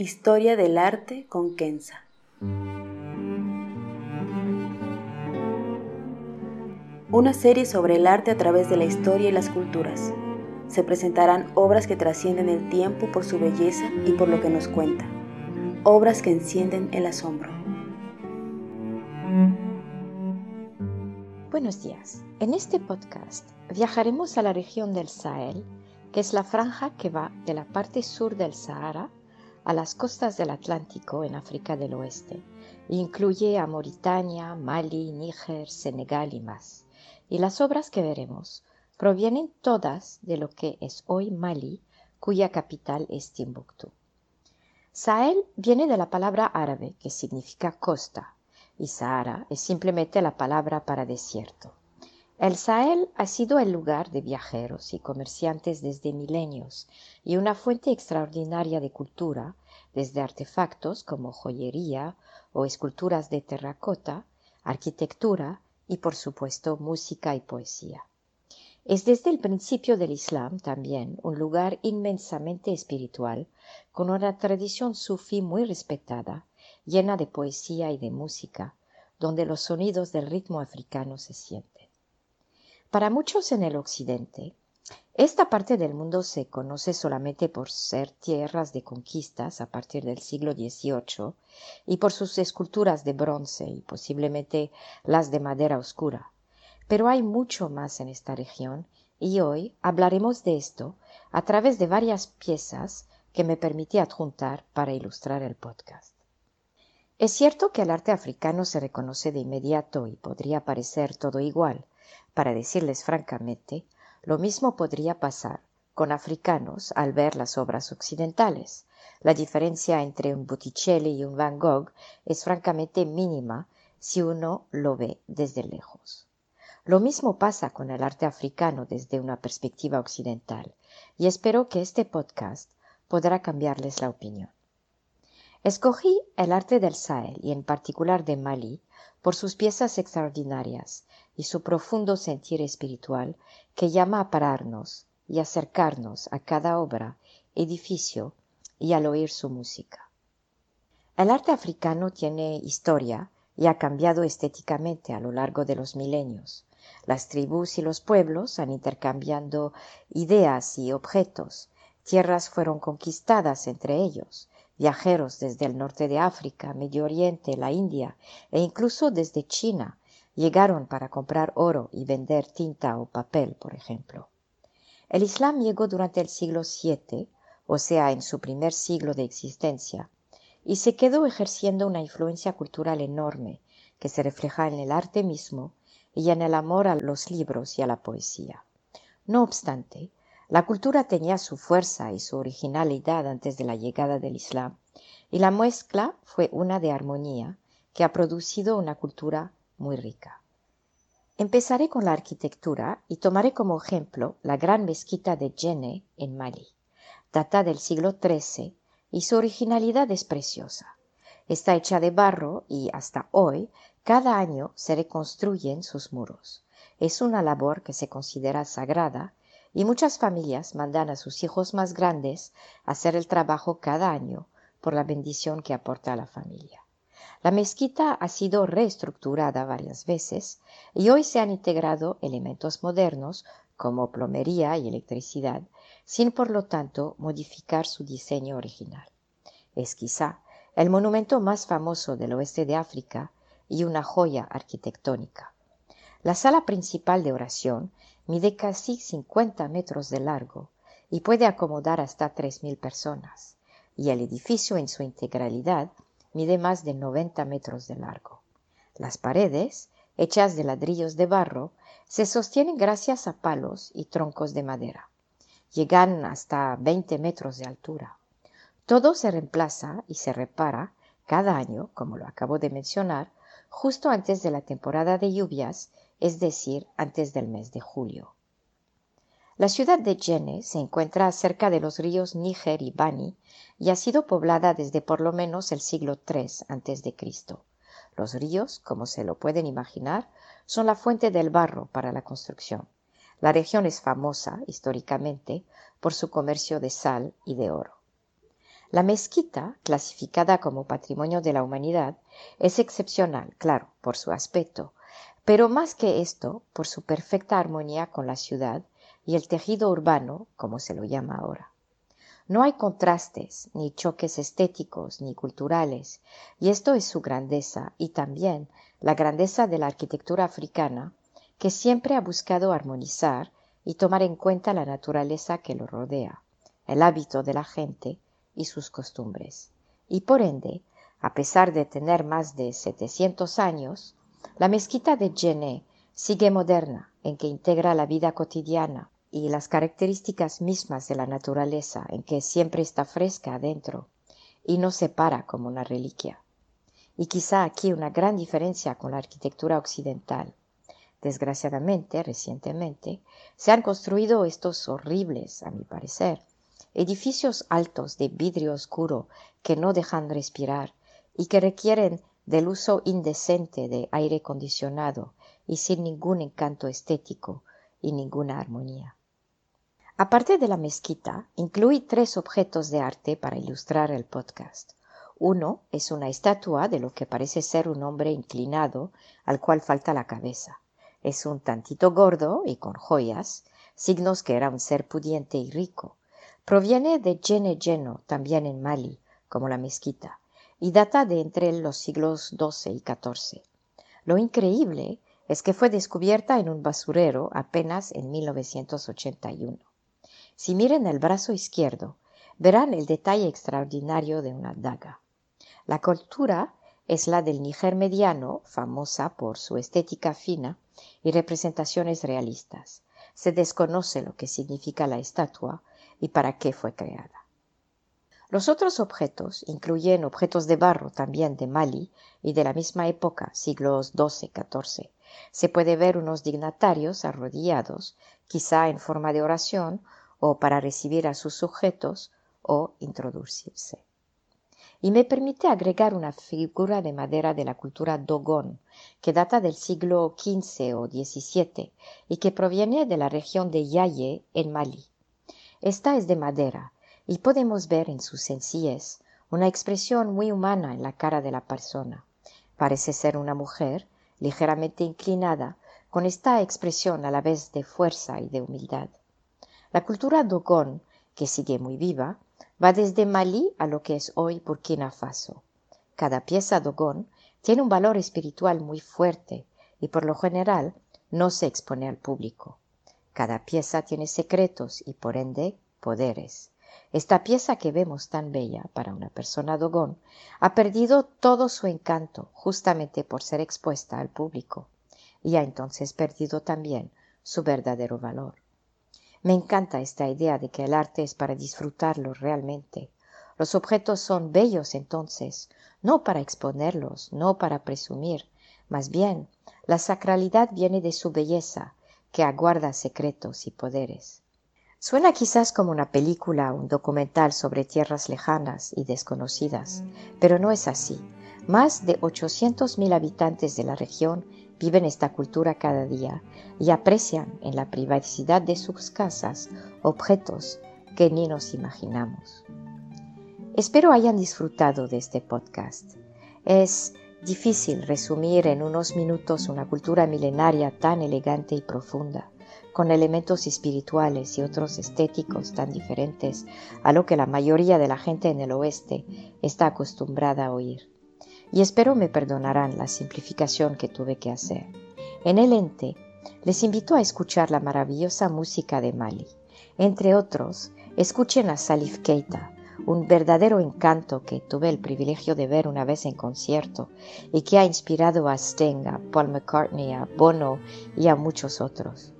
Historia del arte con Kenza. Una serie sobre el arte a través de la historia y las culturas. Se presentarán obras que trascienden el tiempo por su belleza y por lo que nos cuenta. Obras que encienden el asombro. Buenos días. En este podcast viajaremos a la región del Sahel, que es la franja que va de la parte sur del Sahara a las costas del Atlántico en África del Oeste. Incluye a Mauritania, Mali, Níger, Senegal y más. Y las obras que veremos provienen todas de lo que es hoy Mali, cuya capital es Timbuktu. Sahel viene de la palabra árabe que significa costa y Sahara es simplemente la palabra para desierto. El Sahel ha sido el lugar de viajeros y comerciantes desde milenios y una fuente extraordinaria de cultura, desde artefactos como joyería o esculturas de terracota, arquitectura y por supuesto música y poesía. Es desde el principio del Islam también un lugar inmensamente espiritual, con una tradición sufí muy respetada, llena de poesía y de música, donde los sonidos del ritmo africano se sienten. Para muchos en el occidente, esta parte del mundo se conoce solamente por ser tierras de conquistas a partir del siglo XVIII y por sus esculturas de bronce y posiblemente las de madera oscura. Pero hay mucho más en esta región y hoy hablaremos de esto a través de varias piezas que me permití adjuntar para ilustrar el podcast. Es cierto que el arte africano se reconoce de inmediato y podría parecer todo igual, para decirles francamente, lo mismo podría pasar con africanos al ver las obras occidentales. La diferencia entre un Botticelli y un Van Gogh es francamente mínima si uno lo ve desde lejos. Lo mismo pasa con el arte africano desde una perspectiva occidental, y espero que este podcast podrá cambiarles la opinión. Escogí el arte del Sahel y en particular de Mali por sus piezas extraordinarias y su profundo sentir espiritual que llama a pararnos y acercarnos a cada obra, edificio y al oír su música. El arte africano tiene historia y ha cambiado estéticamente a lo largo de los milenios. Las tribus y los pueblos han intercambiando ideas y objetos. Tierras fueron conquistadas entre ellos. Viajeros desde el norte de África, Medio Oriente, la India e incluso desde China llegaron para comprar oro y vender tinta o papel, por ejemplo. El Islam llegó durante el siglo VII, o sea, en su primer siglo de existencia, y se quedó ejerciendo una influencia cultural enorme que se refleja en el arte mismo y en el amor a los libros y a la poesía. No obstante, la cultura tenía su fuerza y su originalidad antes de la llegada del Islam, y la mezcla fue una de armonía que ha producido una cultura muy rica. Empezaré con la arquitectura y tomaré como ejemplo la gran mezquita de Djenné en Mali. Data del siglo XIII y su originalidad es preciosa. Está hecha de barro y hasta hoy cada año se reconstruyen sus muros. Es una labor que se considera sagrada y muchas familias mandan a sus hijos más grandes a hacer el trabajo cada año por la bendición que aporta a la familia. La mezquita ha sido reestructurada varias veces y hoy se han integrado elementos modernos como plomería y electricidad, sin por lo tanto modificar su diseño original. Es quizá el monumento más famoso del oeste de África y una joya arquitectónica. La sala principal de oración mide casi 50 metros de largo y puede acomodar hasta 3.000 personas, y el edificio en su integralidad mide más de 90 metros de largo. Las paredes, hechas de ladrillos de barro, se sostienen gracias a palos y troncos de madera. Llegan hasta 20 metros de altura. Todo se reemplaza y se repara cada año, como lo acabo de mencionar, justo antes de la temporada de lluvias, es decir, antes del mes de julio. La ciudad de Djenné se encuentra cerca de los ríos Níger y Bani y ha sido poblada desde por lo menos el siglo III a.C. Los ríos, como se lo pueden imaginar, son la fuente del barro para la construcción. La región es famosa, históricamente, por su comercio de sal y de oro. La mezquita, clasificada como Patrimonio de la Humanidad, es excepcional, claro, por su aspecto, pero más que esto, por su perfecta armonía con la ciudad y el tejido urbano, como se lo llama ahora. No hay contrastes, ni choques estéticos, ni culturales, y esto es su grandeza y también la grandeza de la arquitectura africana, que siempre ha buscado armonizar y tomar en cuenta la naturaleza que lo rodea, el hábito de la gente y sus costumbres. Y por ende, a pesar de tener más de 700 años, la mezquita de Djenné sigue moderna en que integra la vida cotidiana y las características mismas de la naturaleza en que siempre está fresca adentro y no se para como una reliquia. Y quizá aquí una gran diferencia con la arquitectura occidental. Desgraciadamente, recientemente, se han construido estos horribles, a mi parecer, edificios altos de vidrio oscuro que no dejan respirar y que requieren del uso indecente de aire acondicionado y sin ningún encanto estético y ninguna armonía. Aparte de la mezquita, incluí tres objetos de arte para ilustrar el podcast. Uno es una estatua de lo que parece ser un hombre inclinado al cual falta la cabeza. Es un tantito gordo y con joyas, signos que era un ser pudiente y rico. Proviene de Gene Geno, también en Mali, como la mezquita, y data de entre los siglos XII y XIV. Lo increíble es que fue descubierta en un basurero apenas en 1981. Si miren el brazo izquierdo, verán el detalle extraordinario de una daga. La cultura es la del Níger mediano, famosa por su estética fina y representaciones realistas. Se desconoce lo que significa la estatua y para qué fue creada. Los otros objetos incluyen objetos de barro también de Mali y de la misma época, siglos XII-XIV. Se puede ver unos dignatarios arrodillados, quizá en forma de oración o para recibir a sus sujetos o introducirse. Y me permite agregar una figura de madera de la cultura Dogon, que data del siglo XV o XVII y que proviene de la región de Yaye, en Mali. Esta es de madera y podemos ver en su sencillez una expresión muy humana en la cara de la persona. Parece ser una mujer ligeramente inclinada, con esta expresión a la vez de fuerza y de humildad. La cultura Dogon, que sigue muy viva, va desde Malí a lo que es hoy Burkina Faso. Cada pieza Dogon tiene un valor espiritual muy fuerte y por lo general no se expone al público. Cada pieza tiene secretos y por ende poderes. Esta pieza que vemos tan bella para una persona Dogon ha perdido todo su encanto justamente por ser expuesta al público y ha entonces perdido también su verdadero valor. Me encanta esta idea de que el arte es para disfrutarlo realmente. Los objetos son bellos entonces, no para exponerlos, no para presumir, más bien la sacralidad viene de su belleza, que aguarda secretos y poderes. Suena quizás como una película, un documental sobre tierras lejanas y desconocidas, pero no es así. Más de 800.000 habitantes de la región viven esta cultura cada día y aprecian en la privacidad de sus casas objetos que ni nos imaginamos. Espero hayan disfrutado de este podcast. Es difícil resumir en unos minutos una cultura milenaria tan elegante y profunda, con elementos espirituales y otros estéticos tan diferentes a lo que la mayoría de la gente en el oeste está acostumbrada a oír y espero me perdonarán la simplificación que tuve que hacer. En el ente, les invito a escuchar la maravillosa música de Mali. Entre otros, escuchen a Salif Keita, un verdadero encanto que tuve el privilegio de ver una vez en concierto y que ha inspirado a Sting, a Paul McCartney, a Bono y a muchos otros.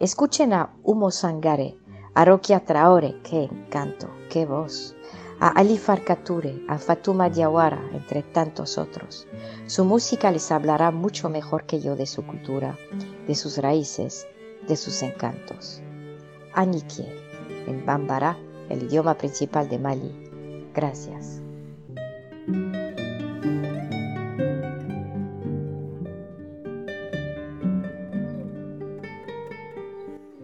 Escuchen a Humo Sangare, a Rokia Traore, qué encanto, qué voz a Ali Farkature, a Fatuma Diawara, entre tantos otros. Su música les hablará mucho mejor que yo de su cultura, de sus raíces, de sus encantos. Anikie, en Bambara, el idioma principal de Mali. Gracias.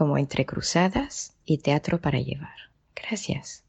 como Entre Cruzadas y Teatro para Llevar. Gracias.